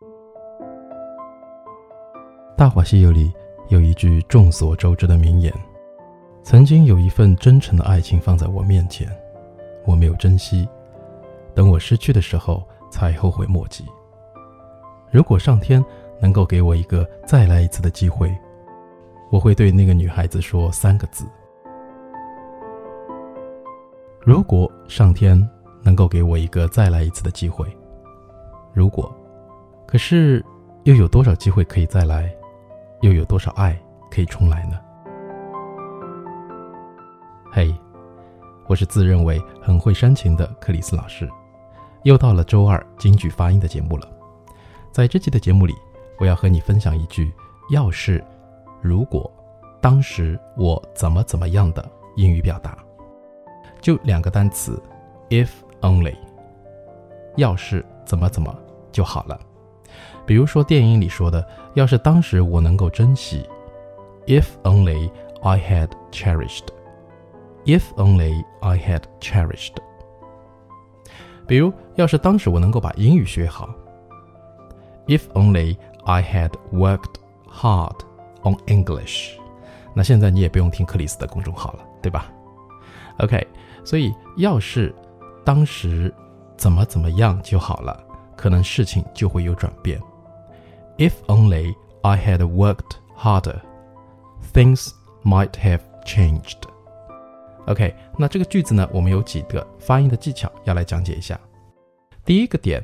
《大话西游》里有一句众所周知的名言：“曾经有一份真诚的爱情放在我面前，我没有珍惜，等我失去的时候才后悔莫及。”如果上天能够给我一个再来一次的机会，我会对那个女孩子说三个字：“如果上天能够给我一个再来一次的机会，如果，可是又有多少机会可以再来？”又有多少爱可以重来呢？嘿，我是自认为很会煽情的克里斯老师，又到了周二京剧发音的节目了。在这期的节目里，我要和你分享一句“要是”“如果”“当时”“我怎么怎么样的”英语表达，就两个单词：if only。要是怎么怎么就好了。比如说电影里说的，要是当时我能够珍惜，If only I had cherished。If only I had cherished。比如，要是当时我能够把英语学好，If only I had worked hard on English。那现在你也不用听克里斯的公众号了，对吧？OK，所以要是当时怎么怎么样就好了，可能事情就会有转变。If only I had worked harder, things might have changed. OK，那这个句子呢，我们有几个发音的技巧要来讲解一下。第一个点，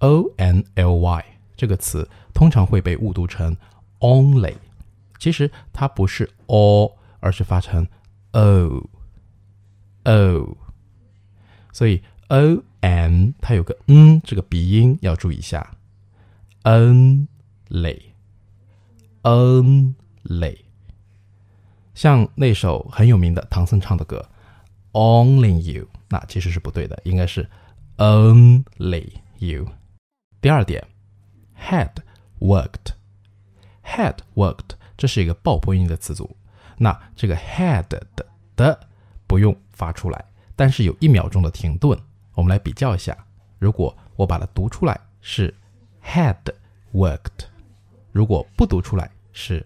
o n l y 这个词通常会被误读成 only，其实它不是 all，而是发成 o o，所以 o n 它有个 n 这个鼻音要注意一下。Only only，像那首很有名的唐僧唱的歌，Only You，那其实是不对的，应该是 Only You。第二点，had worked，had worked，这是一个爆破音的词组，那这个 had 的的不用发出来，但是有一秒钟的停顿，我们来比较一下，如果我把它读出来是 had worked。如果不读出来是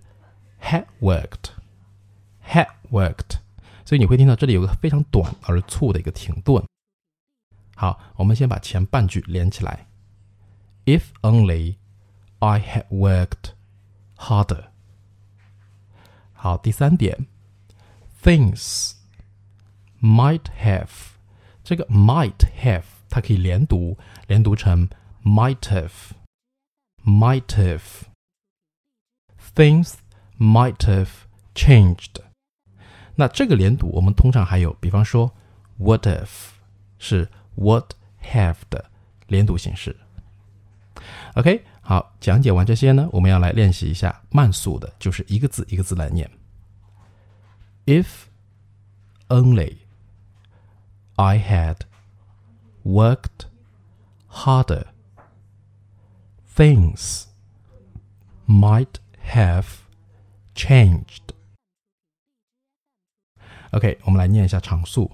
had worked，had worked，所以你会听到这里有个非常短而促的一个停顿。好，我们先把前半句连起来：If only I had worked harder。好，第三点，things might have， 这个 might have 它可以连读，连读成 might have，might have。Things might have changed。那这个连读，我们通常还有，比方说，would have 是 would have 的连读形式。OK，好，讲解完这些呢，我们要来练习一下慢速的，就是一个字一个字来念。If only I had worked harder, things might have changed. OK，我们来念一下常速。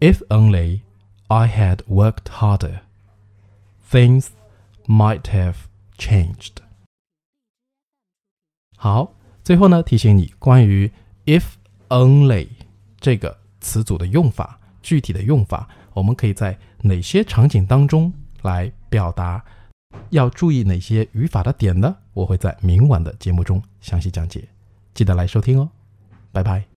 If only I had worked harder, things might have changed. 好，最后呢，提醒你关于 if only 这个 词组的用法，具体的用法，我们可以在哪些场景当中来表达？要注意哪些语法的点呢？我会在明晚的节目中详细讲解，记得来收听哦，拜拜。